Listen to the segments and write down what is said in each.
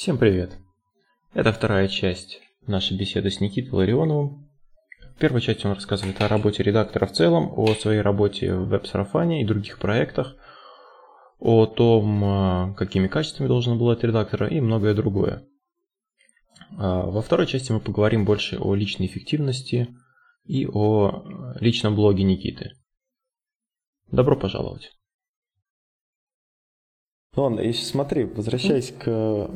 Всем привет! Это вторая часть нашей беседы с Никитой Ларионовым. В первой части он рассказывает о работе редактора в целом, о своей работе в веб-сарафане и других проектах, о том, а, какими качествами должен обладать редактора и многое другое. А, во второй части мы поговорим больше о личной эффективности и о личном блоге Никиты. Добро пожаловать! Ладно, если смотри, возвращаясь к,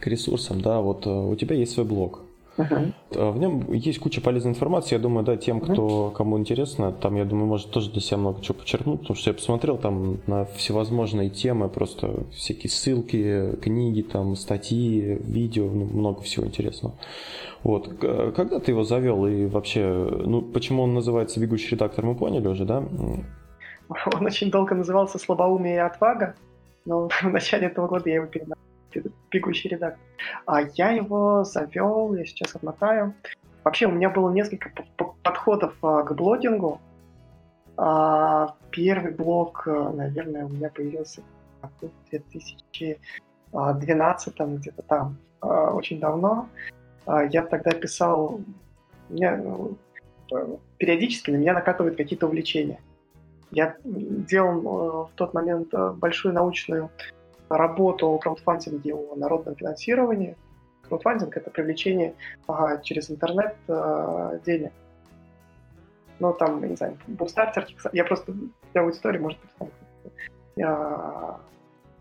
к ресурсам, да, вот э, у тебя есть свой блог. Uh-huh. В нем есть куча полезной информации. Я думаю, да, тем, кто кому интересно, там, я думаю, может тоже для себя много чего подчеркнуть, потому что я посмотрел там на всевозможные темы, просто всякие ссылки, книги, там, статьи, видео, ну, много всего интересного. Вот. Когда ты его завел и вообще, ну, почему он называется «Бегущий редактор», мы поняли уже, да? Он очень долго назывался «Слабоумие и отвага», но в начале этого года я его передал бегущий редактор. А я его завел, я сейчас отмотаю. Вообще, у меня было несколько подходов а, к блогингу. А, первый блог, а, наверное, у меня появился в 2012 где-то там, очень давно. Я тогда писал, меня, ну, периодически на меня накатывают какие-то увлечения. Я делал э, в тот момент э, большую научную работу о краудфандинге, о народном финансировании. Краудфандинг — это привлечение ага, через интернет э, денег. Ну, там, не знаю, бустартер, я просто для аудитории, может быть, там, а,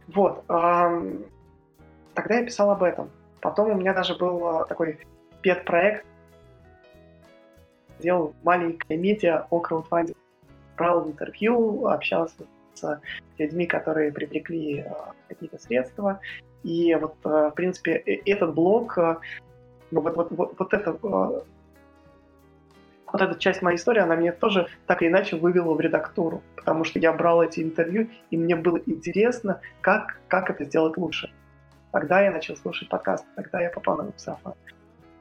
вот. А, тогда я писал об этом. Потом у меня даже был такой пет-проект, делал маленькое медиа о краудфандинге брал интервью, общался с людьми, которые привлекли э, какие-то средства. И вот, э, в принципе, этот блок, э, вот, вот, вот, вот это вот эта часть моей истории, она меня тоже так или иначе вывела в редактуру, потому что я брал эти интервью, и мне было интересно, как, как это сделать лучше. Тогда я начал слушать подкасты, тогда я попал на веб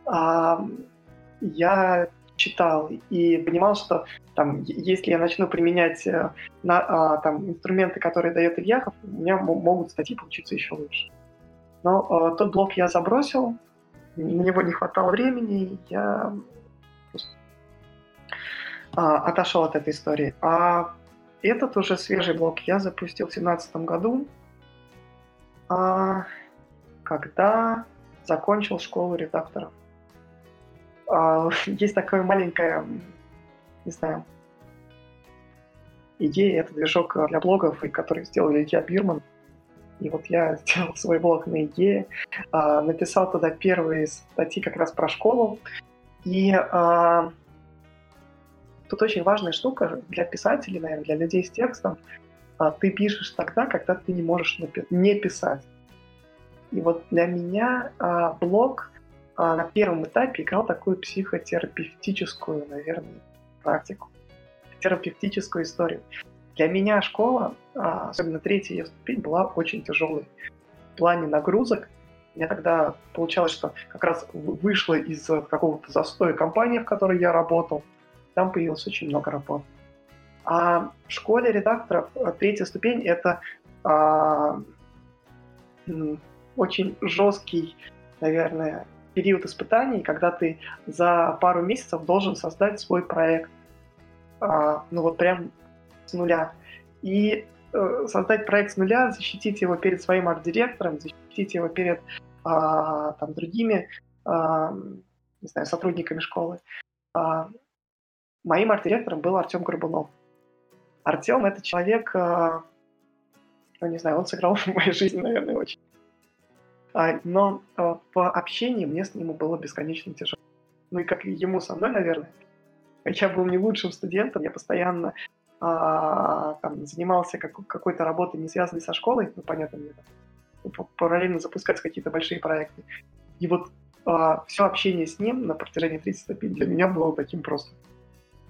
А, я читал и понимал, что там, если я начну применять э, на, а, там, инструменты, которые дает Ильяхов, у меня могут статьи получиться еще лучше. Но а, тот блок я забросил, на него не хватало времени, я а, отошел от этой истории. А этот уже свежий блок я запустил в 2017 году, а, когда закончил школу редакторов. А, есть такая маленькая, не знаю, идея, это движок для блогов, который сделал Илья Бирман. И вот я сделал свой блог на идее, а, написал туда первые статьи как раз про школу. И а, тут очень важная штука для писателей, наверное, для людей с текстом. Ты пишешь тогда, когда ты не можешь не писать. И вот для меня блог на первом этапе играл такую психотерапевтическую, наверное, практику, терапевтическую историю. Для меня школа, а, особенно третья ее ступень, была очень тяжелой. В плане нагрузок мне тогда получалось, что как раз вышло из какого-то застоя компании, в которой я работал, там появилось очень много работы. А в школе редакторов а, третья ступень — это а, очень жесткий, наверное, период испытаний, когда ты за пару месяцев должен создать свой проект. А, ну вот прям с нуля. И э, создать проект с нуля, защитить его перед своим арт-директором, защитить его перед а, там, другими а, не знаю, сотрудниками школы. А, моим арт-директором был Артем Горбунов. Артем это человек, а, ну не знаю, он сыграл в моей жизни, наверное, очень но а, по общению мне с ним было бесконечно тяжело. Ну и как и ему со мной, наверное. Я был не лучшим студентом, я постоянно а, там, занимался как, какой-то работой, не связанной со школой, ну, понятно, мне там, параллельно запускать какие-то большие проекты. И вот а, все общение с ним на протяжении 30 ступеней для меня было таким просто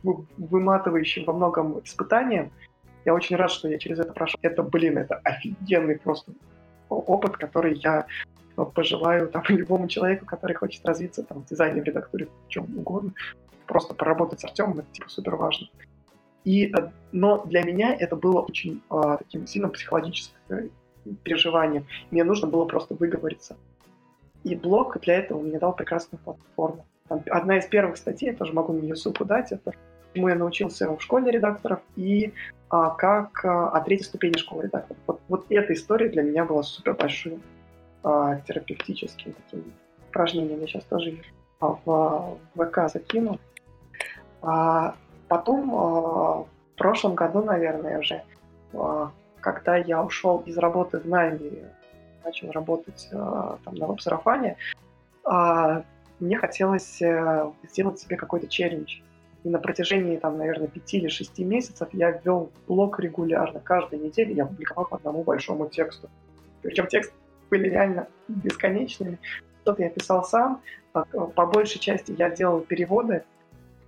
выматывающим во многом испытанием. Я очень рад, что я через это прошел. Это, блин, это офигенный просто опыт, который я пожелаю там, любому человеку, который хочет развиться там, в дизайне, в редактуре, в чем угодно. Просто поработать с Артемом, это типа супер важно. И, э, но для меня это было очень э, таким сильным психологическим, переживаниям. Мне нужно было просто выговориться. И блог для этого мне дал прекрасную платформу. Там одна из первых статей, я тоже могу на нее ссылку дать, это чему я научился в школе редакторов и а, как а, о третьей ступени школы редакторов. Вот, вот эта история для меня была супер большим а, терапевтическим таким упражнением. Я сейчас тоже а, в, в ВК закину. А, потом а, в прошлом году, наверное, уже, а, когда я ушел из работы в найме, начал работать а, там на веб-сарафане, а, мне хотелось а, сделать себе какой-то челлендж. И на протяжении, там, наверное, пяти или шести месяцев я ввел блог регулярно. Каждую неделю я публиковал по одному большому тексту. Причем тексты были реально бесконечными. Что-то я писал сам. По большей части я делал переводы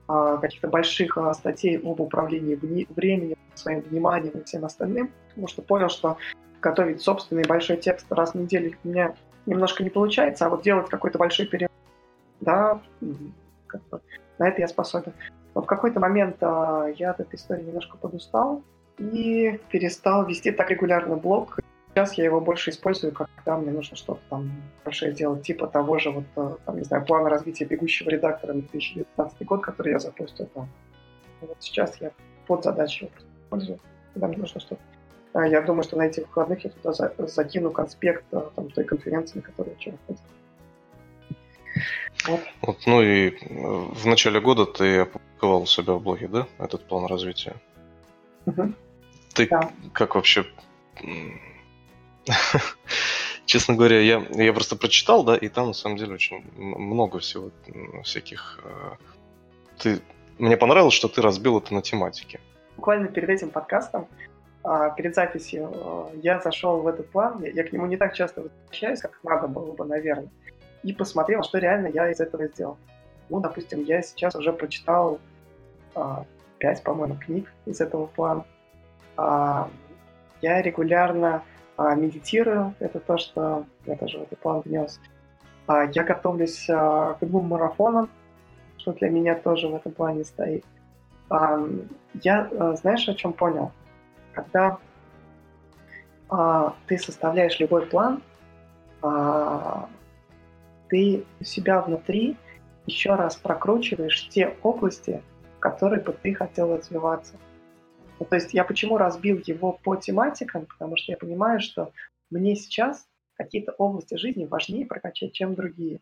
а, каких-то больших а, статей об управлении временем, своим вниманием и всем остальным. Потому что понял, что готовить собственный большой текст раз в неделю у меня немножко не получается, а вот делать какой-то большой перевод, да, как бы, на это я способен. Но в какой-то момент а, я от этой истории немножко подустал и перестал вести так регулярно блог. Сейчас я его больше использую, когда мне нужно что-то там большое делать, типа того же, вот, а, там, не знаю, плана развития бегущего редактора на 2019 год, который я запустил там. Вот сейчас я под задачей использую, когда мне нужно что-то. А я думаю, что на этих выходных я туда за, закину конспект там, той конференции, на которую я вчера ходил. Вот. Ну и э, в начале года ты опубликовал у себя в блоге, да, этот план развития? Угу. Ты да. как вообще... Честно говоря, я, я просто прочитал, да, и там на самом деле очень много всего всяких... Э, ты... Мне понравилось, что ты разбил это на тематике. Буквально перед этим подкастом, а, перед записью, э, я зашел в этот план, я к нему не так часто возвращаюсь, как надо было бы, наверное и посмотрел, что реально я из этого сделал. Ну, допустим, я сейчас уже прочитал а, 5, по-моему, книг из этого плана. А, я регулярно а, медитирую, это то, что я тоже в этот план внес. А, я готовлюсь а, к двум марафонам, что для меня тоже в этом плане стоит. А, я, а, знаешь, о чем понял? Когда а, ты составляешь любой план, а, ты себя внутри еще раз прокручиваешь те области, в которые бы ты хотел развиваться. Ну, то есть я почему разбил его по тематикам, потому что я понимаю, что мне сейчас какие-то области жизни важнее прокачать, чем другие.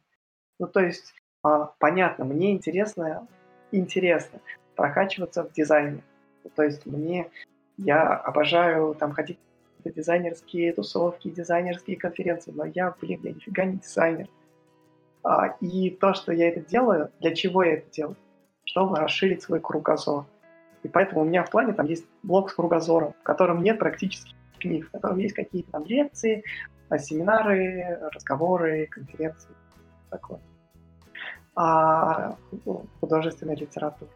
Ну, то есть, а, понятно, мне интересно, интересно прокачиваться в дизайне. Ну, то есть мне, я обожаю там ходить на дизайнерские тусовки, дизайнерские конференции, но я, блин, я нифига не дизайнер. А, и то, что я это делаю, для чего я это делаю? Чтобы расширить свой кругозор. И поэтому у меня в плане там есть блок с кругозором, в котором нет практически книг, в котором есть какие-то там лекции, а, семинары, разговоры, конференции. Такое. А художественная литература.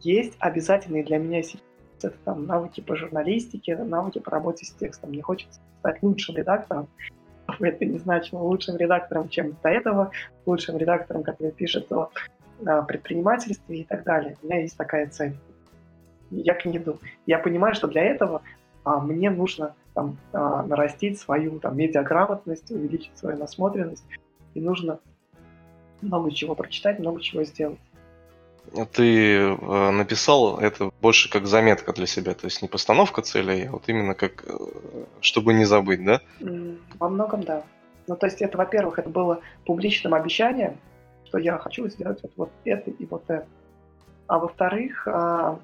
Есть обязательные для меня сейчас это там навыки по журналистике, навыки по работе с текстом. Мне хочется стать лучшим редактором, это не значило лучшим редактором, чем до этого, лучшим редактором, который пишет о, о предпринимательстве и так далее. У меня есть такая цель. Я к ней иду. Я понимаю, что для этого а, мне нужно там, а, нарастить свою там, медиаграмотность, увеличить свою насмотренность, и нужно много чего прочитать, много чего сделать ты э, написал это больше как заметка для себя, то есть не постановка целей, а вот именно как, э, чтобы не забыть, да? Во многом, да. Ну, то есть это, во-первых, это было публичным обещанием, что я хочу сделать вот, вот это и вот это. А во-вторых, а,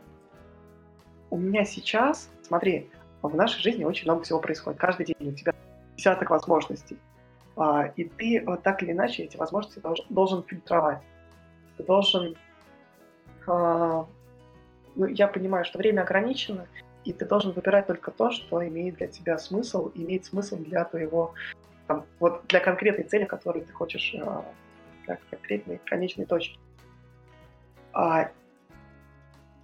у меня сейчас, смотри, в нашей жизни очень много всего происходит. Каждый день у тебя десяток возможностей. А, и ты вот так или иначе эти возможности должен, должен фильтровать. Ты должен ну, я понимаю, что время ограничено, и ты должен выбирать только то, что имеет для тебя смысл, имеет смысл для твоего, там, вот для конкретной цели, которую ты хочешь, а, как конкретной конечной точки. А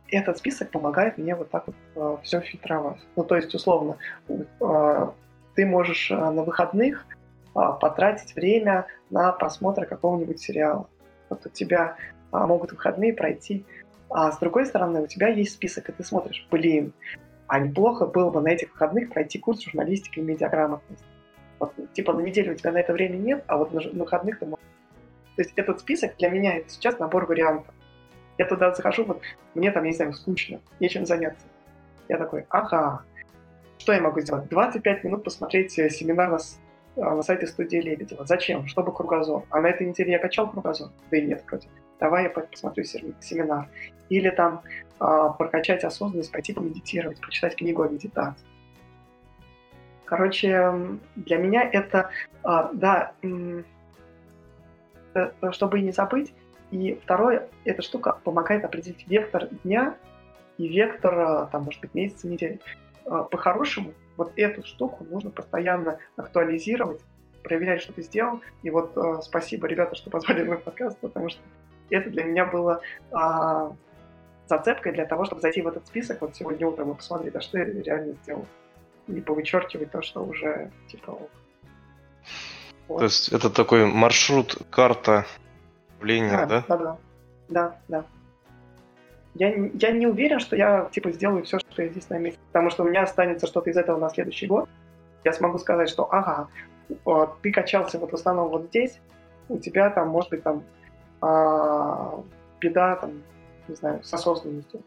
этот список помогает мне вот так вот а, все фильтровать. Ну, то есть, условно, а, ты можешь а, на выходных а, потратить время на просмотр какого-нибудь сериала. Вот у тебя а, могут выходные пройти. А с другой стороны, у тебя есть список, и ты смотришь, блин, а неплохо было бы на этих выходных пройти курс журналистики и медиаграмотности. Вот, типа на неделю у тебя на это время нет, а вот на, выходных ты можешь. То есть этот список для меня это сейчас набор вариантов. Я туда захожу, вот мне там, я не знаю, скучно, нечем заняться. Я такой, ага, что я могу сделать? 25 минут посмотреть э, семинар на, а, на сайте студии Лебедева. Зачем? Чтобы кругозор. А на этой неделе я качал кругозор? Да и нет, вроде. Давай я посмотрю семинар. Или там а, прокачать осознанность, пойти помедитировать, прочитать книгу о медитации. Короче, для меня это, а, да, э, чтобы не забыть. И второе, эта штука помогает определить вектор дня и вектор, а, там, может быть, месяца, недели. По-хорошему, вот эту штуку нужно постоянно актуализировать, проверять, что ты сделал. И вот э, спасибо, ребята, что позвали мой подкаст, потому что это для меня было э, зацепкой для того, чтобы зайти в этот список вот сегодня утром и посмотреть, а что я реально сделал. И повычеркивать то, что уже типа... Вот. То есть это такой маршрут, карта явления, да? Да, да, да, да. Я, я не уверен, что я типа сделаю все, что я здесь на месте, потому что у меня останется что-то из этого на следующий год. Я смогу сказать, что ага, ты качался вот в основном вот здесь, у тебя там, может быть, там а, беда, там, не знаю, с осознанностью.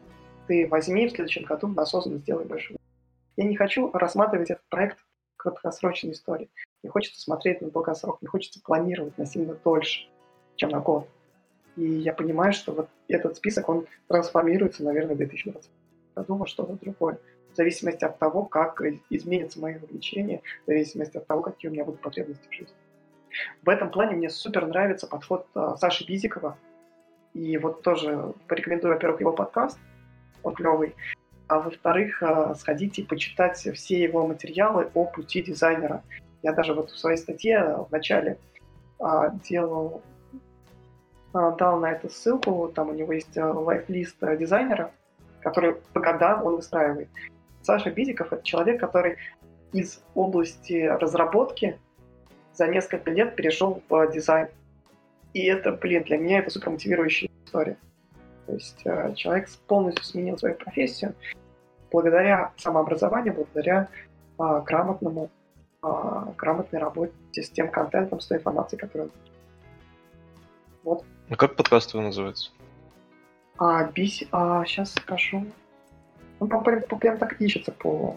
Ты возьми в следующем году на сделай больше. Я не хочу рассматривать этот проект краткосрочной истории. Мне хочется смотреть на долгосрок, мне хочется планировать на сильно дольше, чем на год. И я понимаю, что вот этот список, он трансформируется, наверное, в 2020 году во что-то другое. В зависимости от того, как изменится мое увлечение, в зависимости от того, какие у меня будут потребности в жизни. В этом плане мне супер нравится подход э, Саши Бизикова. И вот тоже порекомендую, во-первых, его подкаст, он клевый. А во-вторых, э, сходите и почитать все его материалы о пути дизайнера. Я даже вот в своей статье в начале делал дал на это ссылку, там у него есть лайфлист э, дизайнера, который по годам он выстраивает. Саша Бизиков — это человек, который из области разработки за несколько лет перешел в дизайн. И это, блин, для меня это супер мотивирующая история. То есть э, человек полностью сменил свою профессию благодаря самообразованию, благодаря а, грамотному, а, грамотной работе с тем контентом, с той информацией, которую он Вот. А как подкаст его называется? А, бис... а, сейчас скажу. Ну, прям, прям, прям так ищется по,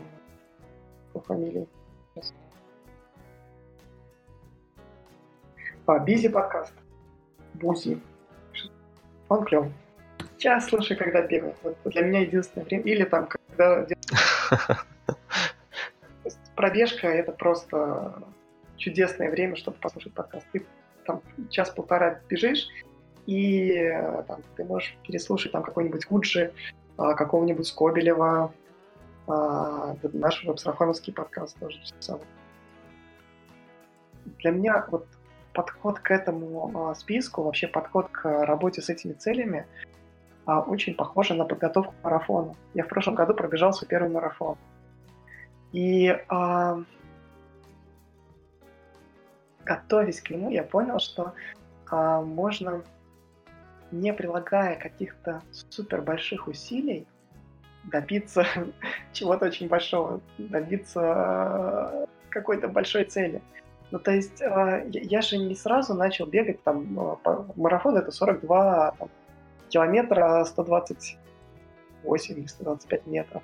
по фамилии. Сейчас. А, Бизи подкаст. Бузи. Он клевый. Сейчас слушай, когда бегаю. Вот для меня единственное время. Или там, когда... Пробежка — это просто чудесное время, чтобы послушать подкаст. Ты там час-полтора бежишь, и э, там, ты можешь переслушать там какой-нибудь Гуджи, а, какого-нибудь Скобелева, а, наш веб-сарафановский подкаст тоже. Для меня вот подход к этому а, списку, вообще подход к работе с этими целями очень похож на подготовку к марафону. Я в прошлом году пробежал свой первый марафон. И а, готовясь к нему, я понял, что а, можно не прилагая каких-то супер больших усилий, добиться чего-то очень большого, добиться какой-то большой цели. Ну, то есть э, я же не сразу начал бегать, там, э, марафон это 42 там, километра, 128 или 125 метров.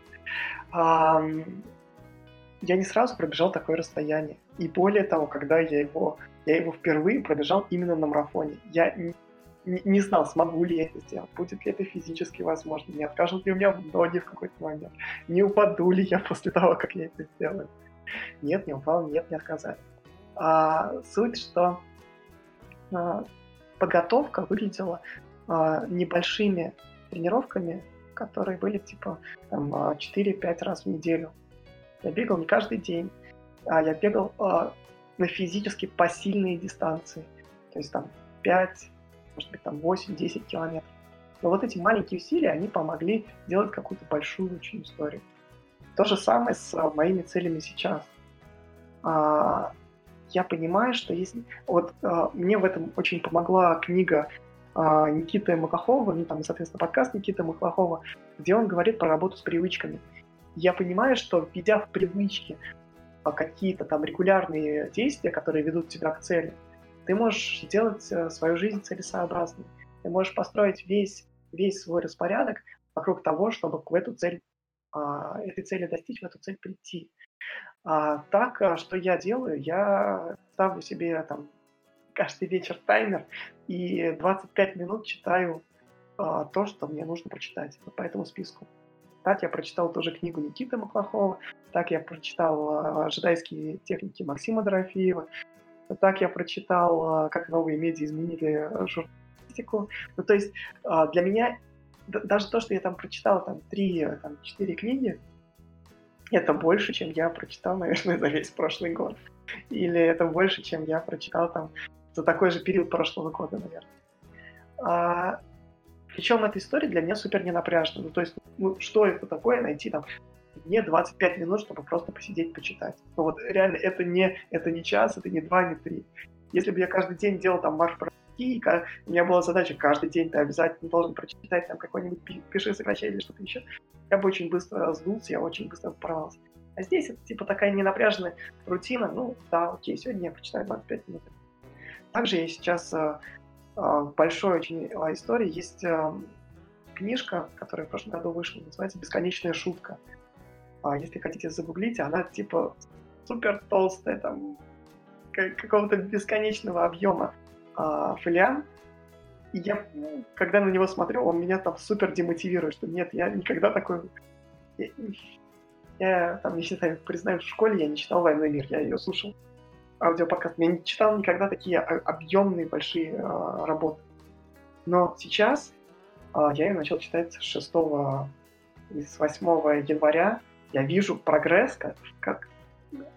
Я не сразу пробежал такое расстояние. И более того, когда я его, я его впервые пробежал именно на марафоне, я не, не знал, смогу ли я это сделать, будет ли это физически возможно, не откажут ли у меня ноги в какой-то момент, не упаду ли я после того, как я это сделаю. Нет, не упал, нет, не отказали. А, суть, что а, подготовка выглядела а, небольшими тренировками, которые были типа там, 4-5 а, раз в неделю. Я бегал не каждый день, а я бегал на физически посильные дистанции. То есть там 5, может быть, там 8-10 километров. Но вот эти маленькие усилия, они помогли сделать какую-то большую очень историю. То же самое с моими целями сейчас. А, я понимаю, что если... Вот а, мне в этом очень помогла книга а, Никиты Махахова, ну там, соответственно, подкаст Никиты Махахова, где он говорит про работу с привычками. Я понимаю, что введя в привычки какие-то там регулярные действия, которые ведут тебя к цели, ты можешь сделать э, свою жизнь целесообразной. Ты можешь построить весь, весь свой распорядок вокруг того, чтобы в эту цель, а, этой цели достичь, в эту цель прийти. А, так, а, что я делаю? Я ставлю себе там каждый вечер таймер и 25 минут читаю а, то, что мне нужно прочитать по этому списку. Так я прочитал тоже книгу Никиты Маклахова, так я прочитал «Жидайские техники» Максима Дорофеева, так я прочитал «Как новые медиа изменили журналистику». Ну, то есть для меня даже то, что я там прочитал там три, там, четыре книги, это больше, чем я прочитал, наверное, за весь прошлый год. Или это больше, чем я прочитал там за такой же период прошлого года, наверное. А, причем эта история для меня супер ненапряжна. Ну, то есть, ну, что это такое, найти там мне 25 минут, чтобы просто посидеть, почитать. Ну вот реально, это не, это не час, это не два, не три. Если бы я каждый день делал там марш и у меня была задача каждый день ты обязательно должен прочитать там какой-нибудь пиши, сокращай или что-то еще, я бы очень быстро сдулся, я очень быстро порвался. А здесь это типа такая ненапряженная рутина, ну да, окей, сегодня я прочитаю 25 минут. Также я сейчас э, э, большой очень э, истории есть э, книжка, которая в прошлом году вышла, называется «Бесконечная шутка». А, если хотите загуглить, она типа супер толстая, там какого-то бесконечного объема а, фолиан, и я, когда на него смотрю, он меня там супер демотивирует, что нет, я никогда такой... Я, я там, не считаю, признаю, в школе я не читал «Войну и мир», я ее слушал. Аудиоподкаст. Я не читал никогда такие объемные большие э, работы. Но сейчас э, я ее начал читать с 6 и с 8 января. Я вижу прогресс, как, как,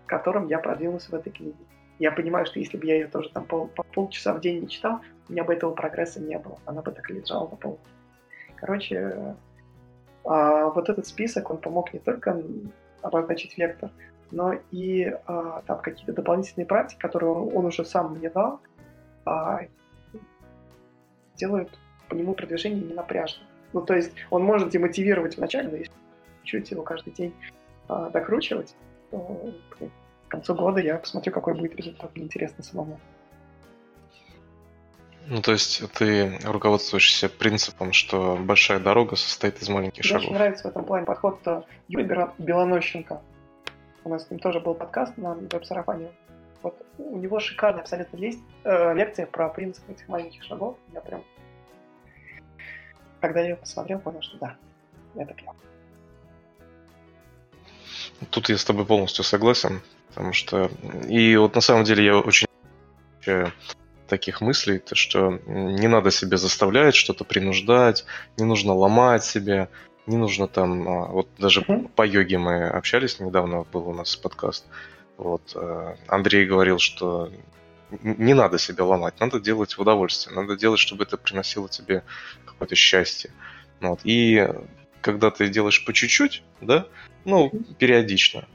которым я продвинулся в этой книге. Я понимаю, что если бы я ее тоже там пол, по полчаса в день не читал, у меня бы этого прогресса не было. Она бы так лежала на полке. Короче, а, вот этот список, он помог не только обозначить вектор, но и а, там какие-то дополнительные практики, которые он, он уже сам мне дал, а, делают по нему продвижение не напряжно. Ну, то есть он может демотивировать вначале, но если чуть его каждый день а, докручивать, то к концу года я посмотрю, какой будет результат. Мне интересно самому. Ну, то есть ты руководствуешься принципом, что большая дорога состоит из маленьких Мне шагов. Мне очень нравится в этом плане подход Юрия Белонощенко. У нас с ним тоже был подкаст на веб-сарафане. Вот у него шикарная абсолютно есть э, лекция про принцип этих маленьких шагов. Я прям, когда я ее посмотрел, понял, что да, это клево. Тут я с тобой полностью согласен, потому что... И вот на самом деле я очень таких мыслей, то что не надо себе заставлять, что-то принуждать, не нужно ломать себя, не нужно там, а, вот даже mm-hmm. по йоге мы общались недавно, был у нас подкаст, вот, э, Андрей говорил, что не надо себя ломать, надо делать в удовольствие, надо делать, чтобы это приносило тебе какое-то счастье. Вот. И когда ты делаешь по чуть-чуть, да, ну, периодично,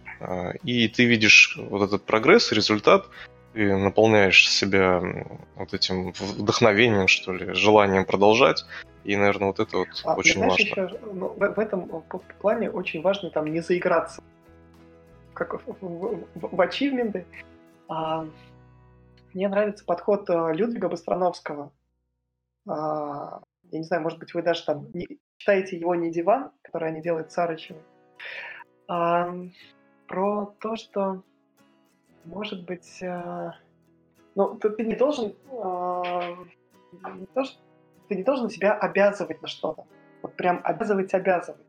и ты видишь вот этот прогресс, результат, ты наполняешь себя вот этим вдохновением, что ли, желанием продолжать. И, наверное, вот это вот а, очень знаешь, важно. Еще, ну, в, в этом плане очень важно там не заиграться как в, в, в, в ачивменты. А, мне нравится подход э, Людвига Быстроновского. А, я не знаю, может быть, вы даже там не, читаете его не диван, который они делают с Сарычевым, а, про то, что может быть, э, ну, ты, ты не должен, э, не то, что, ты не должен себя обязывать на что-то. Вот прям обязывать, обязывать.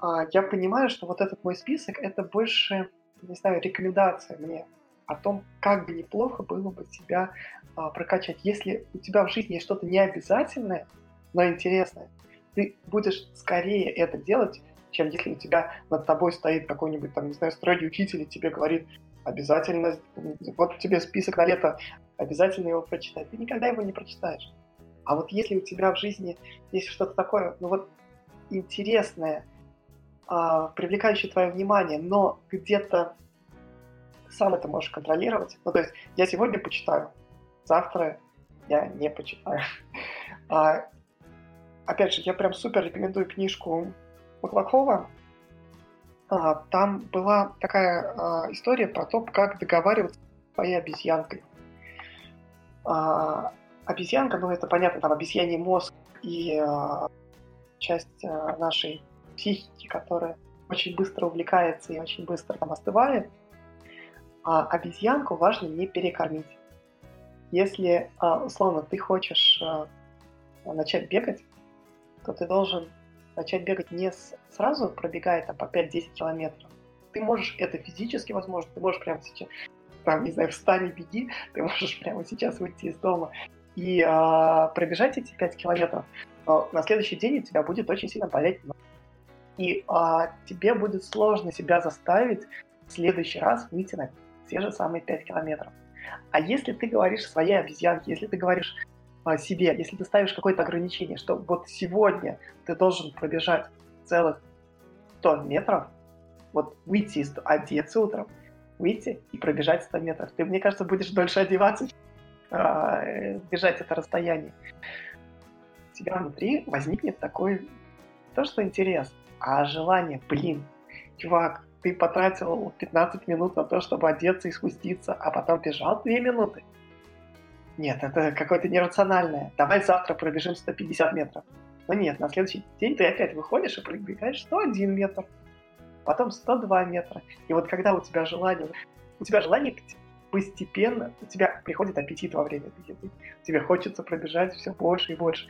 А я понимаю, что вот этот мой список, это больше, не знаю, рекомендация мне о том, как бы неплохо было бы себя а, прокачать. Если у тебя в жизни есть что-то необязательное, но интересное, ты будешь скорее это делать, чем если у тебя над тобой стоит какой-нибудь, там, не знаю, строгий учитель и тебе говорит, обязательно, вот тебе список на лето, обязательно его прочитай. Ты никогда его не прочитаешь. А вот если у тебя в жизни есть что-то такое, ну вот интересное, а, привлекающее твое внимание, но где-то сам это можешь контролировать. Ну, то есть я сегодня почитаю, завтра я не почитаю. А, опять же, я прям супер рекомендую книжку Маклакова а, там была такая а, история про то, как договариваться с своей обезьянкой. А, обезьянка, ну это понятно, там обезьяний мозг и часть нашей психики, которая очень быстро увлекается и очень быстро там остывает, а обезьянку важно не перекормить. Если, условно, ты хочешь начать бегать, то ты должен начать бегать не сразу, пробегая там по 5-10 километров. Ты можешь, это физически возможно, ты можешь прямо сейчас, там, не знаю, встань и беги, ты можешь прямо сейчас выйти из дома и э, пробежать эти 5 километров. Но на следующий день у тебя будет очень сильно болеть И э, тебе будет сложно себя заставить в следующий раз выйти на те же самые 5 километров. А если ты говоришь своей обезьянке, если ты говоришь себе, если ты ставишь какое-то ограничение, что вот сегодня ты должен пробежать целых 100 метров, вот выйти из одеться утром, выйти и пробежать 100 метров. Ты, мне кажется, будешь дольше одеваться, э, бежать это расстояние. У тебя внутри возникнет такой, то, что интерес, а желание, блин, чувак, ты потратил 15 минут на то, чтобы одеться и спуститься, а потом бежал 2 минуты. Нет, это какое-то нерациональное. Давай завтра пробежим 150 метров. Но нет, на следующий день ты опять выходишь и пробегаешь 101 метр, потом 102 метра. И вот когда у тебя желание, у тебя желание постепенно, у тебя приходит аппетит во время этой еды. Тебе хочется пробежать все больше и больше.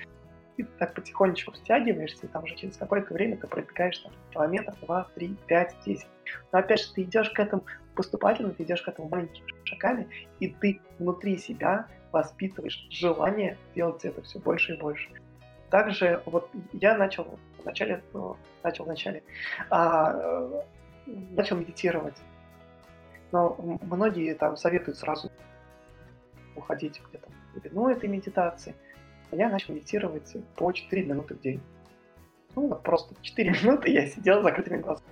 И ты так потихонечку стягиваешься, и там уже через какое-то время ты пробегаешь там, километр, два, три, пять, десять. Но опять же, ты идешь к этому поступательно, ты идешь к этому маленькими шагами, и ты внутри себя воспитываешь желание делать это все больше и больше. Также вот я начал в начале, ну, начал в начале, а, э, начал медитировать. Но многие там советуют сразу уходить где-то в глубину этой медитации. А я начал медитировать по 4 минуты в день. Ну вот просто 4 минуты я сидел с закрытыми глазами.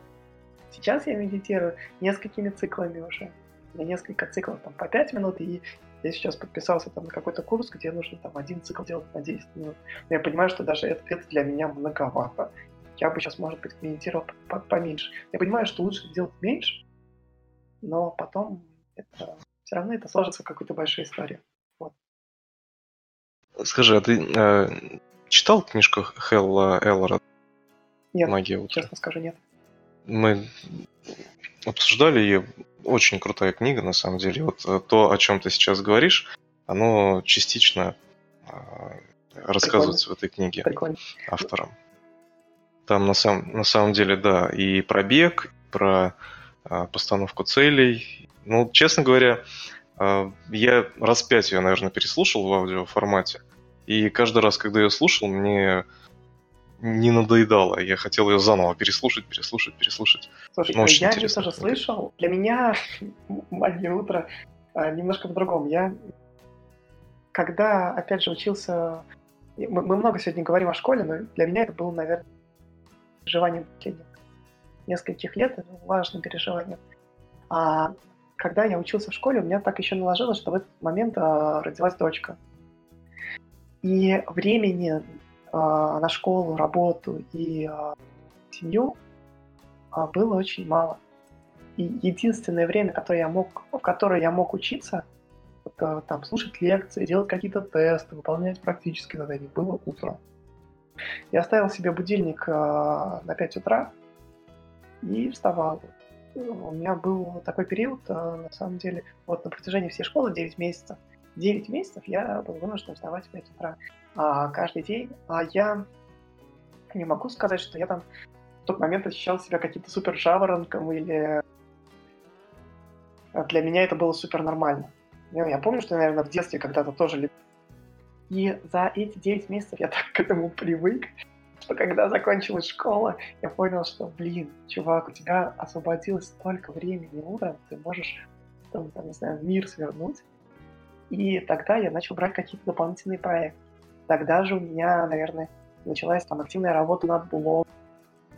Сейчас я медитирую несколькими циклами уже. У меня несколько циклов там по 5 минут, и я сейчас подписался там на какой-то курс, где нужно там один цикл делать на 10 минут. Но я понимаю, что даже это, это для меня многовато. Я бы сейчас, может быть, медитировал поменьше. Я понимаю, что лучше делать меньше, но потом это все равно это сложится в какую-то большую историю. Вот. Скажи, а ты э, читал книжку Хелла Эллора? Нет, Магия утра? честно скажу, нет. Мы обсуждали ее очень крутая книга, на самом деле. Вот э, то, о чем ты сейчас говоришь, оно частично э, рассказывается Прикольно. в этой книге Прикольно. автором. Там на, самом на самом деле, да, и про бег, и про э, постановку целей. Ну, честно говоря, э, я раз пять ее, наверное, переслушал в аудиоформате. И каждый раз, когда я слушал, мне не надоедала. Я хотел ее заново переслушать, переслушать, переслушать. Слушай, ну, я ее тоже слышал. Для меня магия утра а, немножко по-другому. Я, когда, опять же, учился... Мы, мы много сегодня говорим о школе, но для меня это было, наверное, переживание последних нескольких лет, это важное переживание. А когда я учился в школе, у меня так еще наложилось, что в этот момент а, родилась дочка. И времени на школу, работу и а, семью а, было очень мало. И единственное время, которое я мог, в которое я мог учиться, это там слушать лекции, делать какие-то тесты, выполнять практические задания, было утро. Я ставил себе будильник на 5 утра и вставал. У меня был такой период, на самом деле, вот на протяжении всей школы 9 месяцев. 9 месяцев я был вынужден вставать в 5 утра каждый день. А я не могу сказать, что я там в тот момент ощущал себя каким-то супер жаворонком или для меня это было супер нормально. Я помню, что, наверное, в детстве когда-то тоже И за эти 9 месяцев я так к этому привык, что когда закончилась школа, я понял, что, блин, чувак, у тебя освободилось столько времени утром, ты можешь, там, там, не знаю, мир свернуть. И тогда я начал брать какие-то дополнительные проекты. Тогда же у меня, наверное, началась там активная работа над блогом.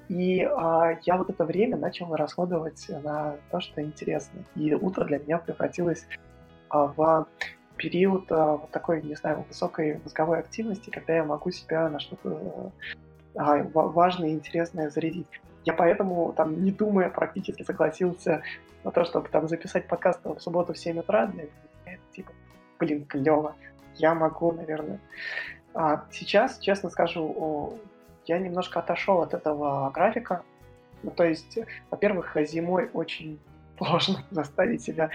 И а, я вот это время начал расходовать на то, что интересно. И утро для меня превратилось а, в период а, вот такой, не знаю, высокой мозговой активности, когда я могу себя на что-то а, важное и интересное зарядить. я поэтому, там, не думая, практически согласился на то, чтобы там записать подкаст в субботу в 7 утра. Для меня это, типа, блин, клево. Я могу, наверное. А сейчас, честно скажу, я немножко отошел от этого графика. Ну, то есть, во-первых, зимой очень сложно заставить себя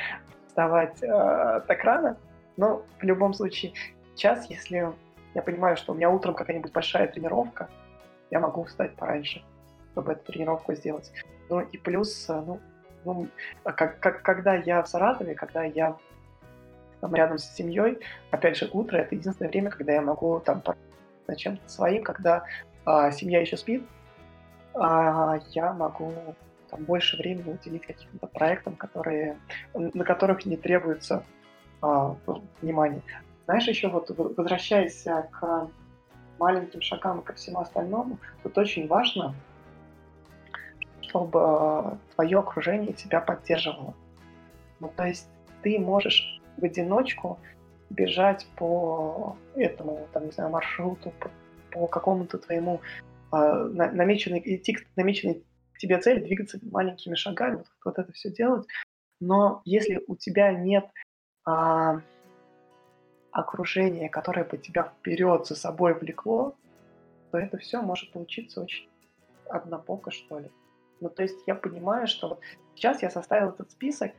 вставать э, так рано. Но в любом случае, сейчас, если я понимаю, что у меня утром какая-нибудь большая тренировка, я могу встать пораньше, чтобы эту тренировку сделать. Ну и плюс, э, ну, ну как, как, когда я в Саратове, когда я там, рядом с семьей, опять же, утро это единственное время, когда я могу там чем-то своим, когда а, семья еще спит, а, я могу там, больше времени уделить каким-то проектам, которые, на которых не требуется а, внимания. Знаешь, еще вот возвращаясь к маленьким шагам и ко всему остальному, тут очень важно, чтобы э, твое окружение тебя поддерживало. Ну, то есть ты можешь в одиночку бежать по этому, там, не знаю, маршруту, по, по какому-то твоему э, намеченной, идти к намеченной тебе цели, двигаться маленькими шагами, вот, вот это все делать. Но если у тебя нет а, окружение, которое бы тебя вперед за собой влекло, то это все может получиться очень однобоко, что ли. Ну, то есть я понимаю, что вот сейчас я составил этот список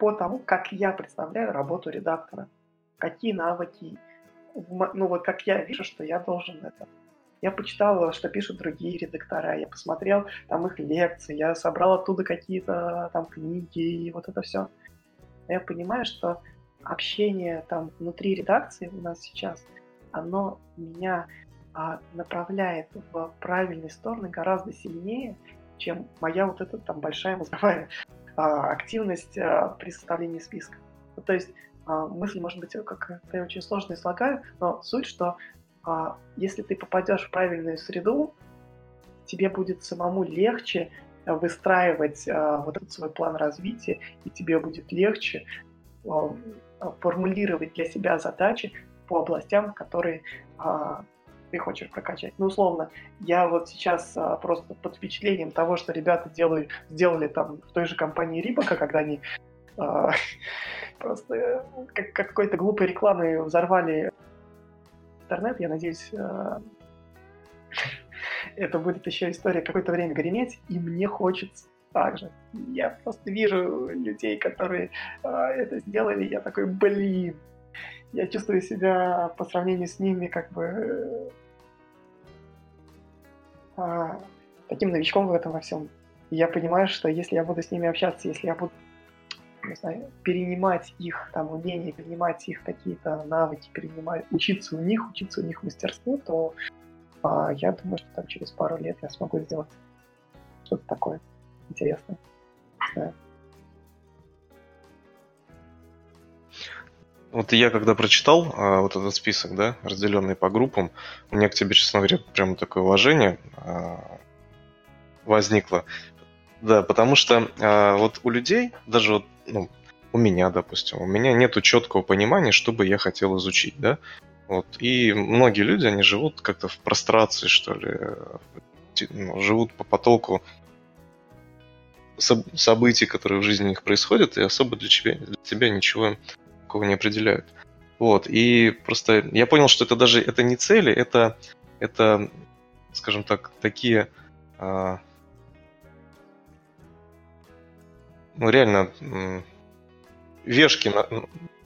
по тому, как я представляю работу редактора. Какие навыки, ну вот как я вижу, что я должен это. Я почитал, что пишут другие редактора, я посмотрел там их лекции, я собрал оттуда какие-то там книги и вот это все. Я понимаю, что общение там внутри редакции у нас сейчас, оно меня а, направляет в правильные стороны гораздо сильнее, чем моя вот эта там большая мозговая активность а, при составлении списка. Ну, то есть а, мысль может быть как-то очень сложно излагаю, но суть, что а, если ты попадешь в правильную среду, тебе будет самому легче выстраивать а, вот этот свой план развития, и тебе будет легче а, формулировать для себя задачи по областям, которые а, ты хочешь прокачать. Ну, условно, я вот сейчас а, просто под впечатлением того, что ребята делали, сделали там в той же компании Рибака, когда они а, просто как, как какой-то глупой рекламой взорвали интернет, я надеюсь, а, это будет еще история какое-то время греметь, и мне хочется также. Я просто вижу людей, которые э, это сделали, я такой, блин, я чувствую себя по сравнению с ними как бы э, таким новичком в этом во всем. И я понимаю, что если я буду с ними общаться, если я буду не знаю, перенимать их там умения, перенимать их какие-то навыки, перенимать, учиться у них, учиться у них мастерству, то а, я думаю, что там через пару лет я смогу сделать что-то такое интересно. Да. Вот я когда прочитал а, вот этот список, да, разделенный по группам, у меня к тебе, честно говоря, прямо такое уважение а, возникло. Да, потому что а, вот у людей, даже вот, ну, у меня, допустим, у меня нету четкого понимания, что бы я хотел изучить, да. Вот. И многие люди, они живут как-то в прострации, что ли, ну, живут по потоку событий, которые в жизни у них происходят, и особо для тебя, для тебя ничего такого не определяют. Вот, и просто я понял, что это даже это не цели, это, это скажем так, такие а, ну, реально вешки на,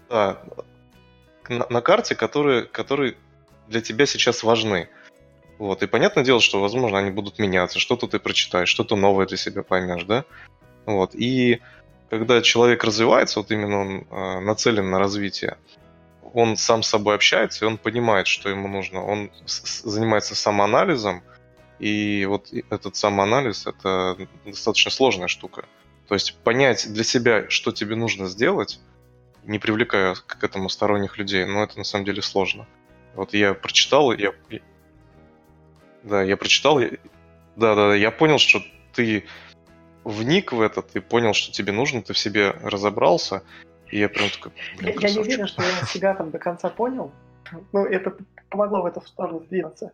да, на, на карте, которые, которые для тебя сейчас важны. Вот, и понятное дело, что, возможно, они будут меняться, что-то ты прочитаешь, что-то новое для себя поймешь, да? Вот, и когда человек развивается, вот именно он э, нацелен на развитие, он сам с собой общается, и он понимает, что ему нужно. Он занимается самоанализом, и вот этот самоанализ — это достаточно сложная штука. То есть понять для себя, что тебе нужно сделать, не привлекая к этому сторонних людей, но это на самом деле сложно. Вот я прочитал, я, да, я прочитал, да, да, да, я понял, что ты вник в это, ты понял, что тебе нужно, ты в себе разобрался, и я прям такой, блин, Я, я не уверен, что я себя там до конца понял, но это помогло в эту сторону двигаться.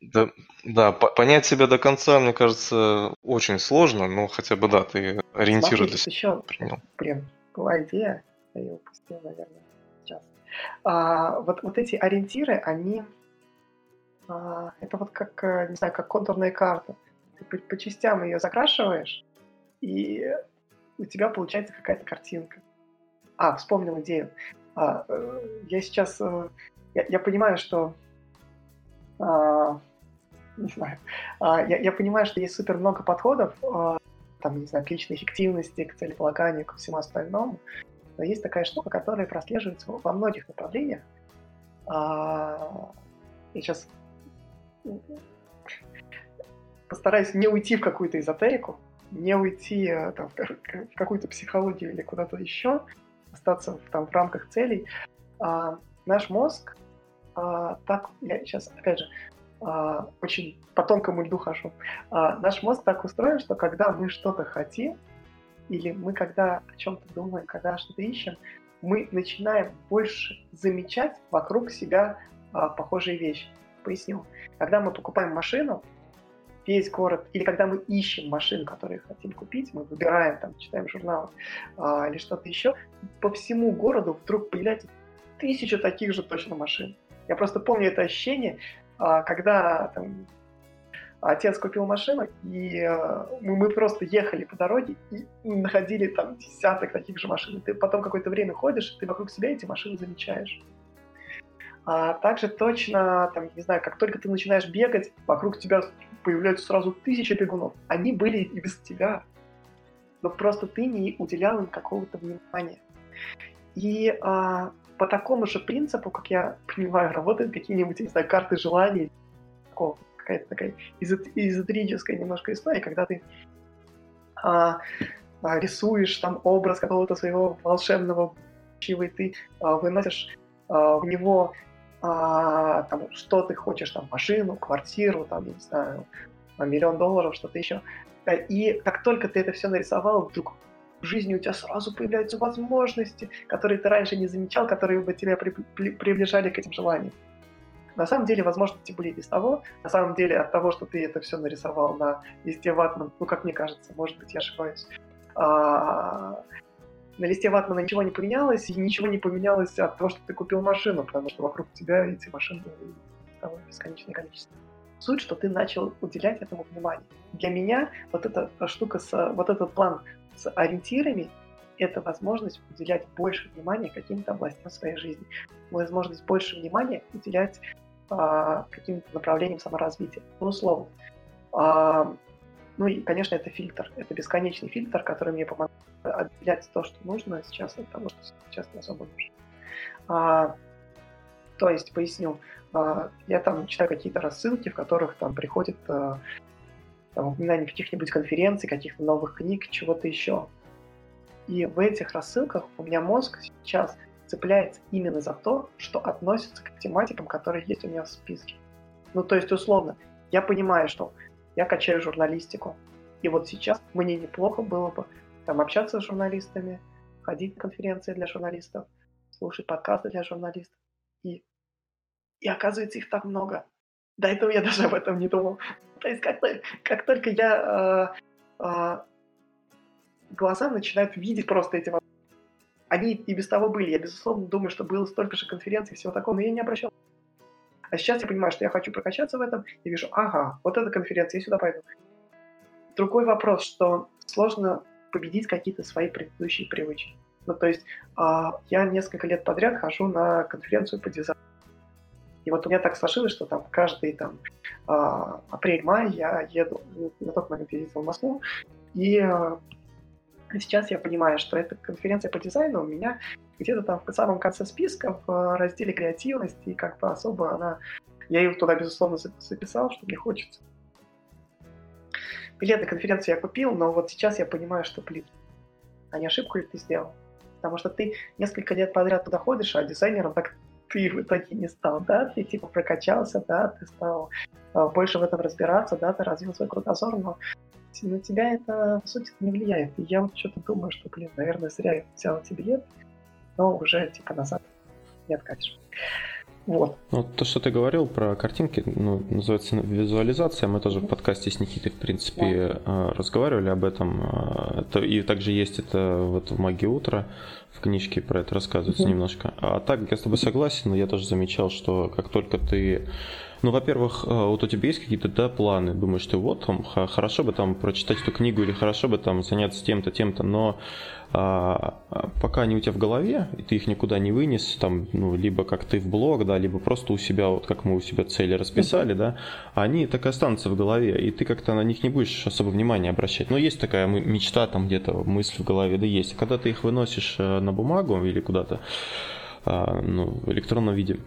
Да, да, понять себя до конца, мне кажется, очень сложно, но хотя бы да, ты ориентиры для себя еще принял. Блин, была идея, я ее упустил, наверное, сейчас. А, вот, вот эти ориентиры, они... А, это вот как, э, не знаю, как контурная карта. Ты по, по частям ее закрашиваешь, и у тебя получается какая-то картинка. А, вспомнил идею. А, э, я сейчас... Э, я, я понимаю, что... А, не знаю. А, я, я понимаю, что есть супер много подходов, а, там, не знаю, к личной эффективности, к целеполаганию, ко всему остальному. Но есть такая штука, которая прослеживается во многих направлениях. А, я сейчас постараюсь не уйти в какую-то эзотерику, не уйти э, там, в какую-то психологию или куда-то еще, остаться там, в рамках целей. А, наш мозг а, так, я сейчас, опять же, а, очень по тонкому льду хожу. А, наш мозг так устроен, что когда мы что-то хотим, или мы когда о чем-то думаем, когда что-то ищем, мы начинаем больше замечать вокруг себя а, похожие вещи. Поясню. Когда мы покупаем машину, весь город, или когда мы ищем машину, которую хотим купить, мы выбираем, там, читаем журналы а, или что-то еще, по всему городу вдруг появляется тысяча таких же точно машин. Я просто помню это ощущение, а, когда там, отец купил машину, и мы, мы просто ехали по дороге и находили там десяток таких же машин. Ты потом какое-то время ходишь, ты вокруг себя эти машины замечаешь. А также точно, там, не знаю, как только ты начинаешь бегать, вокруг тебя появляются сразу тысячи бегунов. Они были и без тебя. Но просто ты не уделял им какого-то внимания. И а, по такому же принципу, как я понимаю, работают какие-нибудь, не знаю, карты желаний, какая-то такая эзотерическая немножко история, когда ты а, а, рисуешь там образ какого-то своего волшебного и ты а, выносишь а, в него а, там, что ты хочешь, там, машину, квартиру, там, не знаю, миллион долларов, что-то еще. И как только ты это все нарисовал, вдруг в жизни у тебя сразу появляются возможности, которые ты раньше не замечал, которые бы тебя при, при, приближали к этим желаниям. На самом деле возможности были без того. На самом деле от того, что ты это все нарисовал на листе ватман, ну, как мне кажется, может быть, я ошибаюсь, а, на листе ватмана ничего не поменялось, и ничего не поменялось от того, что ты купил машину, потому что вокруг тебя эти машины было бесконечное количество. Суть, что ты начал уделять этому внимание. Для меня вот эта штука, с, вот этот план с ориентирами – это возможность уделять больше внимания каким-то областям своей жизни, возможность больше внимания уделять а, каким-то направлениям саморазвития. Ну, условно. А, ну и, конечно, это фильтр. Это бесконечный фильтр, который мне помогает отделять то, что нужно сейчас от того, что сейчас не особо нужно. А, то есть, поясню, а, я там читаю какие-то рассылки, в которых там приходит а, там, упоминание каких-нибудь конференций, каких-то новых книг, чего-то еще. И в этих рассылках у меня мозг сейчас цепляется именно за то, что относится к тематикам, которые есть у меня в списке. Ну, то есть, условно, я понимаю, что я качаю журналистику. И вот сейчас мне неплохо было бы там общаться с журналистами, ходить на конференции для журналистов, слушать подкасты для журналистов. И, и оказывается, их так много. До этого я даже об этом не думал. То есть как, как только я э, э, глаза начинают видеть просто эти они и без того были. Я, безусловно, думаю, что было столько же конференций и всего такого, но я не обращал. А сейчас я понимаю, что я хочу прокачаться в этом, и вижу, ага, вот эта конференция, я сюда пойду. Другой вопрос, что сложно победить какие-то свои предыдущие привычки. Ну, то есть э, я несколько лет подряд хожу на конференцию по дизайну. И вот у меня так сложилось, что там каждый там э, апрель-май я еду, на тот момент я ездил в Москву, и э, сейчас я понимаю, что эта конференция по дизайну у меня где-то там в самом конце списка в разделе креативности, и как бы особо она... Я ее туда, безусловно, записал, что мне хочется. Билет на конференцию я купил, но вот сейчас я понимаю, что, блин, а не ошибку ли ты сделал? Потому что ты несколько лет подряд туда ходишь, а дизайнером так ты в итоге не стал, да, ты типа прокачался, да, ты стал э, больше в этом разбираться, да, ты развил свой кругозор, но на тебя это, по сути, не влияет. И я вот что-то думаю, что, блин, наверное, зря я взял эти билеты, но уже, типа, назад не откатишь. Вот. Ну, то, что ты говорил про картинки, ну, называется визуализация. Мы тоже в подкасте с Никитой, в принципе, да. разговаривали об этом. Это, и также есть это вот в «Магии утра», в книжке про это рассказывается угу. немножко. А так, я с тобой согласен, но я тоже замечал, что как только ты ну, во-первых, э, вот у тебя есть какие-то да, планы, думаешь, что вот там хорошо бы там прочитать эту книгу или хорошо бы там заняться тем-то, тем-то, но а, пока они у тебя в голове, и ты их никуда не вынес, там, ну, либо как ты в блог, да, либо просто у себя, вот как мы у себя цели расписали, да, они так и останутся в голове, и ты как-то на них не будешь особо внимания обращать. Но есть такая мечта там где-то, мысль в голове, да есть. Когда ты их выносишь э, на бумагу или куда-то, а, ну, в электронном виде,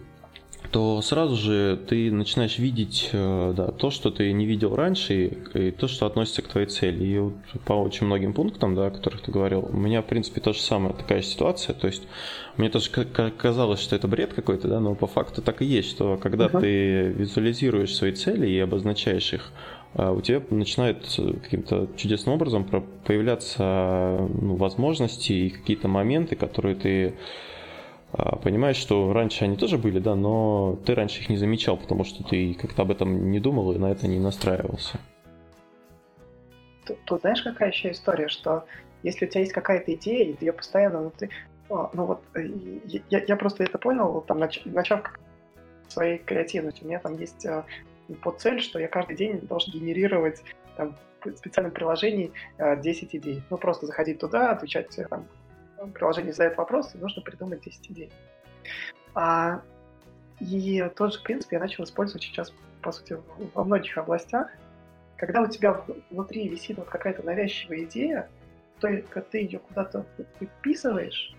то сразу же ты начинаешь видеть э, да, то, что ты не видел раньше, и, и то, что относится к твоей цели. И вот по очень многим пунктам, да, о которых ты говорил, у меня, в принципе, та же самая такая ситуация. То есть мне тоже казалось, что это бред какой-то, да, но по факту так и есть, что когда uh-huh. ты визуализируешь свои цели и обозначаешь их, э, у тебя начинают каким-то чудесным образом появляться ну, возможности и какие-то моменты, которые ты понимаешь, что раньше они тоже были, да, но ты раньше их не замечал, потому что ты как-то об этом не думал и на это не настраивался. Тут, тут знаешь, какая еще история, что если у тебя есть какая-то идея, и ты ее постоянно, ну, ты, ну, ну вот, э, я, я просто это понял, там, нач, начав своей креативностью, у меня там есть э, по цель, что я каждый день должен генерировать там, в специальном приложении 10 идей. Ну, просто заходить туда, отвечать там, приложение задает вопрос, и нужно придумать 10 идей. А, и тот же принцип я начал использовать сейчас, по сути, во многих областях. Когда у тебя внутри висит вот какая-то навязчивая идея, только ты ее куда-то выписываешь,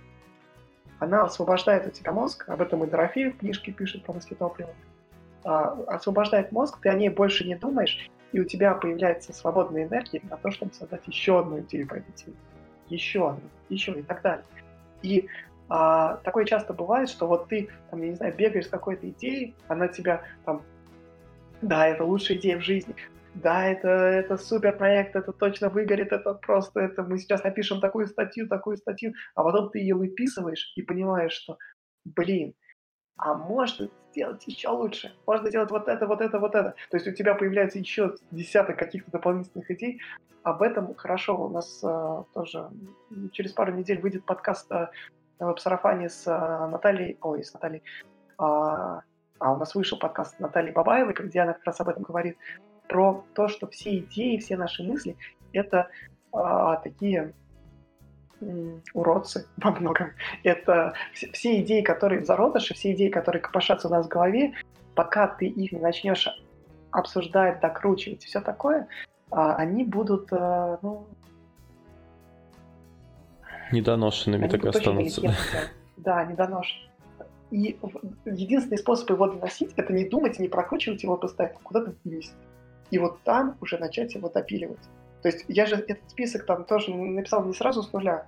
она освобождает у тебя мозг, об этом и Дорофеев в книжке пишет про топливо, а, освобождает мозг, ты о ней больше не думаешь, и у тебя появляется свободная энергия на то, чтобы создать еще одну идею по этой теме еще одну, еще и так далее. И а, такое часто бывает, что вот ты, там, я не знаю, бегаешь с какой-то идеей, она тебя там, да, это лучшая идея в жизни, да, это, это супер проект, это точно выгорит, это просто, это мы сейчас напишем такую статью, такую статью, а потом ты ее выписываешь и понимаешь, что, блин, а можно сделать еще лучше, можно сделать вот это, вот это, вот это. То есть у тебя появляется еще десяток каких-то дополнительных идей. Об этом хорошо. У нас э, тоже через пару недель выйдет подкаст э, на веб-сарафане с э, Натальей, ой, с Натальей, а, а у нас вышел подкаст с Натальей Бабаевой, где она как раз об этом говорит, про то, что все идеи, все наши мысли — это а, такие уродцы во многом. Это все, идеи, которые в зародыше, все идеи, которые копошатся у нас в голове, пока ты их не начнешь обсуждать, докручивать и все такое, а, они будут, а, ну... Недоношенными так и останутся. Да, недоношенными. И единственный способ его доносить, это не думать, не прокручивать его постоянно, куда-то вынести. И вот там уже начать его допиливать. То есть я же этот список там тоже написал не сразу с нуля.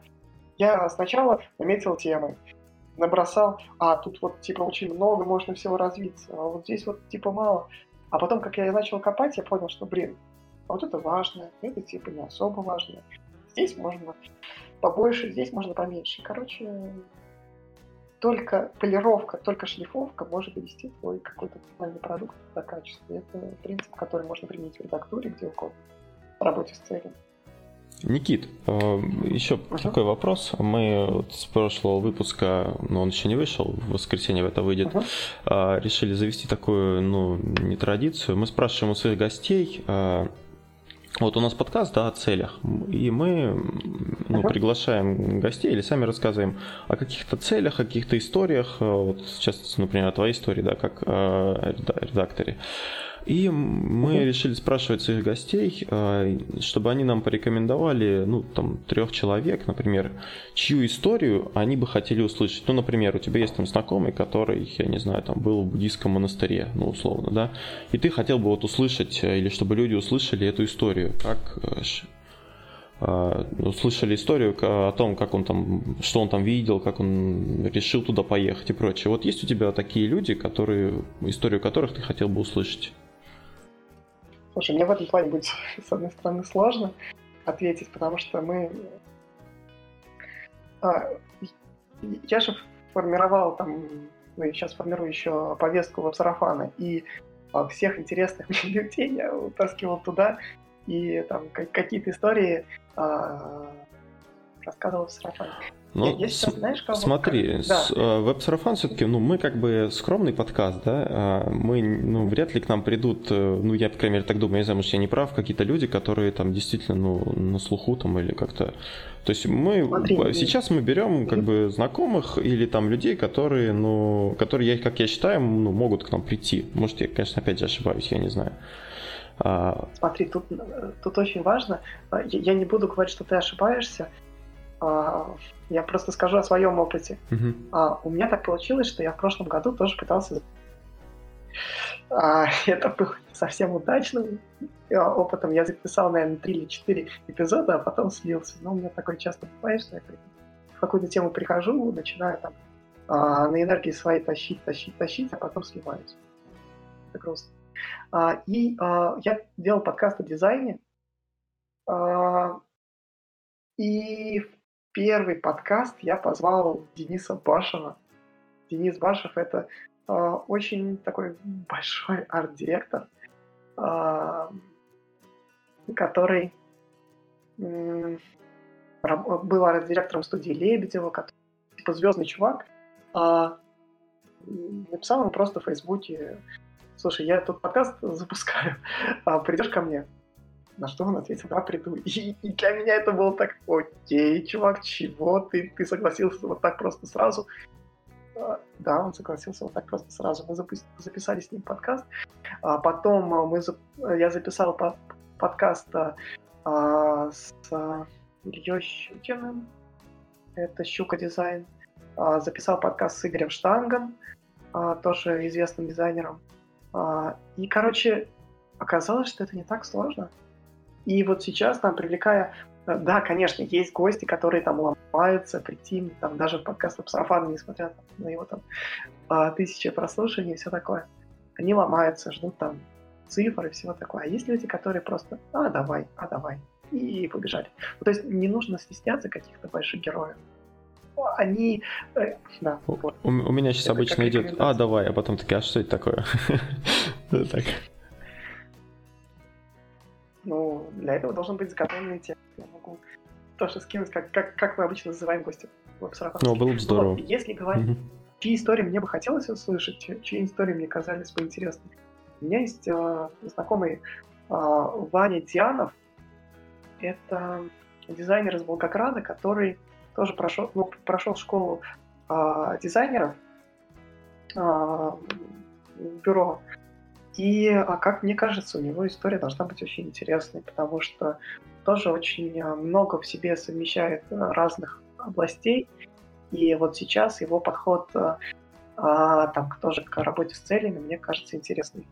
Я сначала наметил темы, набросал, а тут вот типа очень много, можно всего развиться, а вот здесь вот типа мало. А потом, как я начал копать, я понял, что, блин, вот это важно, это типа не особо важно. Здесь можно побольше, здесь можно поменьше. Короче, только полировка, только шлифовка может довести твой какой-то финальный продукт до качества. Это принцип, который можно применить в редактуре, где угодно работе с целью. Никит, э, еще uh-huh. такой вопрос. Мы с прошлого выпуска, но он еще не вышел, в воскресенье это выйдет, uh-huh. решили завести такую, ну, не традицию. Мы спрашиваем у своих гостей, э, вот у нас подкаст, да, о целях, и мы ну, uh-huh. приглашаем гостей или сами рассказываем о каких-то целях, о каких-то историях. Вот сейчас, например, о твоей истории, да, как о редакторе. И мы uh решили спрашивать своих гостей, а, чтобы они нам порекомендовали, ну, там, трех человек, например, чью историю они бы хотели услышать. Ну, например, у тебя есть там знакомый, который, я не знаю, там, был в буддийском монастыре, ну, условно, да, и ты хотел бы вот услышать, э, или чтобы люди услышали эту историю, как э, а, услышали историю о том, как он там, что он там видел, как он решил туда поехать и прочее. Вот есть у тебя такие люди, которые, историю которых ты хотел бы услышать? Слушай, мне в этом плане будет, с одной стороны, сложно ответить, потому что мы... А, я же формировал там ну, я сейчас формирую еще повестку веб-сарафана, и всех интересных людей я утаскивал туда, и там какие-то истории а, рассказывал в сарафане. Ну, я сейчас, знаешь, кого... смотри, да. с, э, веб-сарафан все-таки, ну, мы как бы скромный подкаст, да, а мы, ну, вряд ли к нам придут, э, ну, я, по крайней мере, так думаю, я знаю, может, я не прав, какие-то люди, которые там действительно, ну, на слуху там или как-то... То есть мы, смотри, сейчас мы берем как бы знакомых или там людей, которые, ну, которые, как я считаю, ну, могут к нам прийти. Может, я, конечно, опять же ошибаюсь, я не знаю. А, смотри, тут, тут очень важно, я не буду говорить, что ты ошибаешься, я просто скажу о своем опыте. А, у меня так получилось, что я в прошлом году тоже пытался... А, это было совсем удачным опытом. Я записал, наверное, 3 или 4 эпизода, а потом слился. Но у меня такое часто бывает, что я в какую-то тему прихожу, начинаю там а, на энергии своей тащить, тащить, тащить, а потом сливаюсь. Это грустно. А, и а, я делал подкаст о дизайне. А, и первый подкаст я позвал Дениса Башева. Денис Башев это э, очень такой большой арт-директор, э, который э, был арт-директором студии Лебедева, который типа звездный чувак. Э, написал ему просто в Фейсбуке, слушай, я тут подкаст запускаю, а придешь ко мне? На что он ответил, да, приду. И, и для меня это было так, окей, чувак, чего ты, ты согласился вот так просто сразу? А, да, он согласился вот так просто сразу. Мы записали с ним подкаст. А потом а, мы, я записал под, подкаст а, с Ильей Щукиным. Это Щука дизайн. А, записал подкаст с Игорем Штангом, а, тоже известным дизайнером. А, и, короче, оказалось, что это не так сложно. И вот сейчас, там, привлекая э, да, конечно, есть гости, которые там ломаются, прийти, там, даже подкаст Сарафана, несмотря на его там а, тысячи прослушаний и все такое. Они ломаются, ждут там цифр и всего такое. А есть люди, которые просто, а, давай, а, давай, и побежали. Ну, то есть не нужно стесняться каких-то больших героев. Они, э, да. Вот. У, у меня сейчас это обычно идет, а, давай, а потом такие, а что это такое? Так. Ну, для этого должен быть заготовленный текст. Я могу тоже скинуть, как, как, как мы обычно называем гостя в Ну, было бы здорово. Вот, если говорить, mm чьи истории мне бы хотелось услышать, чьи истории мне казались бы интересными. У меня есть э, знакомый э, Ваня Тианов. Это дизайнер из Волгограда, который тоже прошел, ну, прошел школу э, дизайнеров э, в бюро и, а как мне кажется, у него история должна быть очень интересной, потому что тоже очень а, много в себе совмещает а, разных областей. И вот сейчас его подход а, там тоже к работе с целями мне кажется интересный.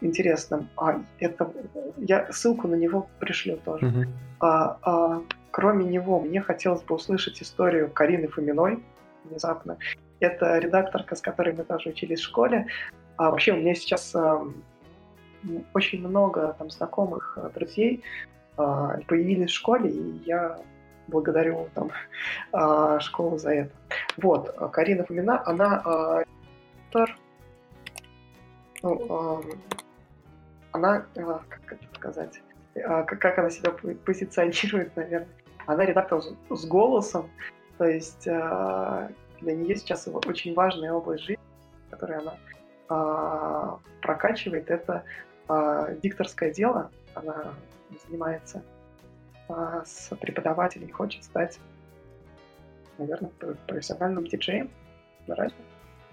Интересным. А это я ссылку на него пришлю тоже. Uh-huh. А, а, кроме него, мне хотелось бы услышать историю Карины Фоминой внезапно. Это редакторка, с которой мы тоже учились в школе. А вообще у меня сейчас э, очень много там знакомых э, друзей э, появились в школе, и я благодарю там э, школу за это. Вот, Карина Фомина, она э, ну, она, как это сказать, как, она себя позиционирует, наверное. Она редактор с, голосом, то есть для нее сейчас очень важная область жизни, которую она а, прокачивает, это а, дикторское дело. Она занимается а, с преподавателем, хочет стать, наверное, профессиональным диджеем. Разве?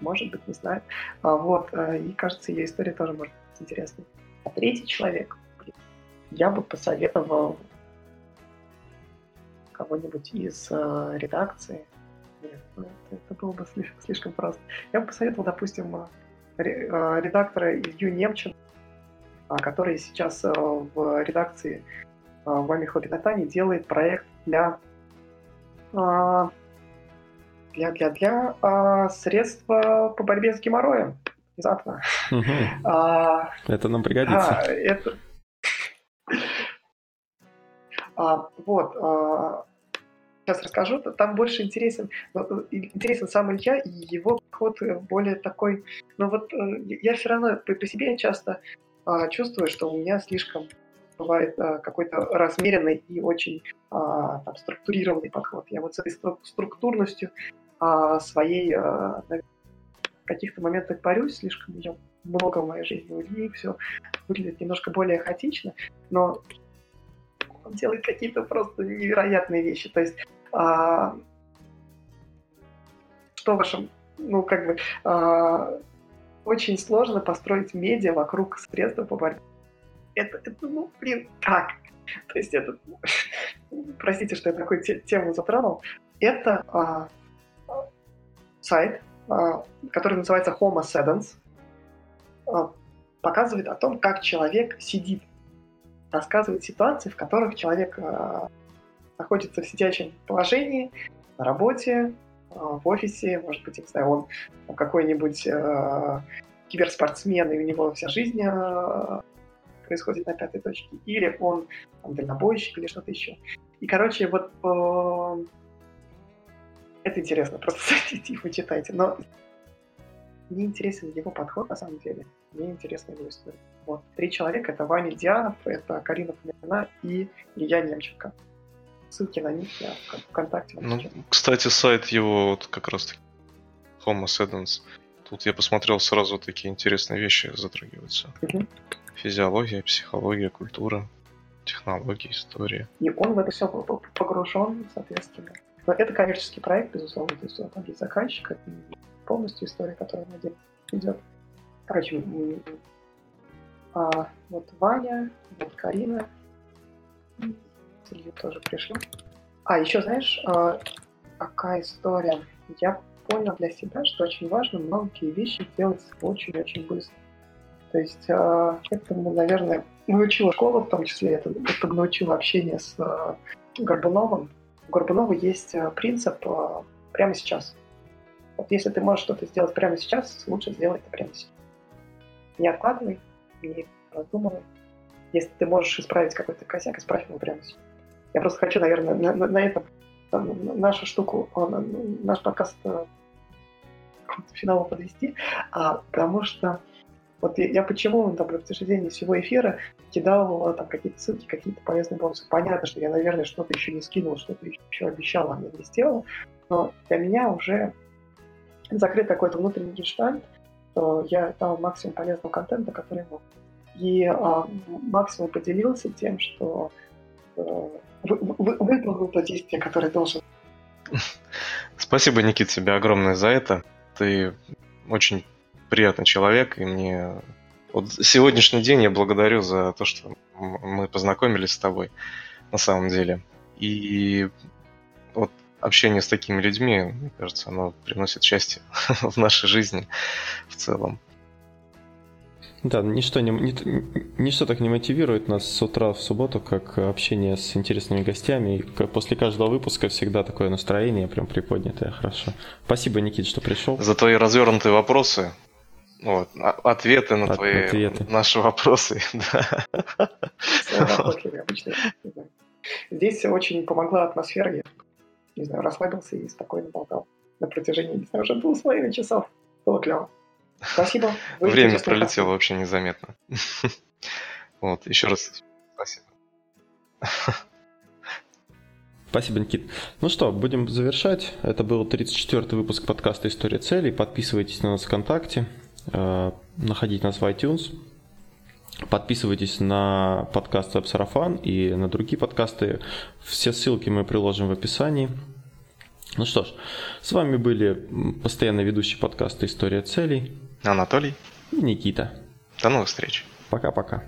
Может быть, не знаю. А, вот, а, и кажется, ее история тоже может быть интересной. А третий человек, я бы посоветовал кого-нибудь из э, редакции. Нет, ну, это, было бы слишком, слишком просто. Я бы посоветовал, допустим, Э, редактора Илью Немчин, а, который сейчас э, в редакции э, вами Хобби Натани делает проект для для, для, для а, средства по борьбе с геморроем. Внезапно. Угу. А, это нам пригодится. А, это... а, вот. А, сейчас расскажу. Там больше интересен, интересен сам Илья и его подход более такой... Но вот я все равно по, себе часто а, чувствую, что у меня слишком бывает какой-то размеренный и очень а, там, структурированный подход. Я вот с этой структурностью а, своей в каких-то моментах борюсь, слишком ее много в моей жизни у людей, все выглядит немножко более хаотично, но он делает какие-то просто невероятные вещи. То есть а, что вашем, ну, как бы, а, очень сложно построить медиа вокруг средства по борьбе. Это, это ну, блин, как? То есть это, простите, что я такую тему затронул, это а, сайт, а, который называется Homo Sedens, а, показывает о том, как человек сидит, рассказывает ситуации, в которых человек а, находится в сидячем положении, на работе, а, в офисе, может быть, не знаю, он какой-нибудь э, киберспортсмен, и у него вся жизнь э, происходит на пятой точке, или он там, дальнобойщик или что-то еще. И, короче, вот э, это интересно, просто зайдите и почитайте. Но мне интересен его подход на самом деле. Мне интересна его история. Вот. Три человека — это Ваня Дианов, это Карина Фомина и Илья Немченко. Ссылки на них я ВКонтакте. Ну, кстати, сайт его вот как раз таки Homo Sedens. Тут я посмотрел сразу такие интересные вещи затрагиваются. Угу. Физиология, психология, культура, технологии, история. И он в это все погружен, соответственно. Но это коммерческий проект, безусловно, то есть там есть заказчик, это полностью история, которая на идет. Короче, а, вот Ваня, вот Карина, Илью тоже пришли. А, еще знаешь, а, какая история? Я понял для себя, что очень важно многие вещи делать очень-очень быстро. То есть а, этому, наверное, научила школа, в том числе, это, это научила общение с а, Горбуновым. У Горбунова есть а, принцип а, прямо сейчас. Вот если ты можешь что-то сделать прямо сейчас, лучше сделай это прямо сейчас. Не откладывай, не раздумывай. Если ты можешь исправить какой-то косяк, исправь его прямо сейчас. Я просто хочу, наверное, на, на, на этом там, нашу штуку, наш подкаст э, к финалу подвести, а, потому что вот я, я почему там, на протяжении всего эфира кидал там какие-то ссылки, какие-то полезные бонусы. Понятно, что я, наверное, что-то еще не скинул, что-то еще обещал, а не сделал, но для меня уже закрыт какой-то внутренний гештальт, что я дал максимум полезного контента, который мог. И а, максимум поделился тем, что э, выполнил то действие, которое должен. Спасибо, Никит, тебе огромное за это. Ты очень приятный человек, и мне вот сегодняшний день я благодарю за то, что мы познакомились с тобой на самом деле. И вот общение с такими людьми, мне кажется, оно приносит счастье в нашей жизни в целом. Да, ничто, не, ни, ничто так не мотивирует нас с утра в субботу, как общение с интересными гостями. И после каждого выпуска всегда такое настроение прям приподнятое, хорошо. Спасибо, Никит, что пришел. За твои развернутые вопросы. Вот, а, ответы на От, твои ответы. наши вопросы. Здесь очень помогла атмосфера. Я, не знаю, расслабился и спокойно болтал на протяжении, не знаю, уже двух с половиной часов. Было клево. Спасибо. Вы Время пролетело вообще незаметно. Вот, еще раз спасибо. Спасибо, Никит. Ну что, будем завершать. Это был 34-й выпуск подкаста «История целей». Подписывайтесь на нас ВКонтакте, э, находите нас в iTunes, подписывайтесь на подкаст «Сарафан» и на другие подкасты. Все ссылки мы приложим в описании. Ну что ж, с вами были постоянно ведущие подкаста «История целей». Анатолий. И Никита. До новых встреч. Пока-пока.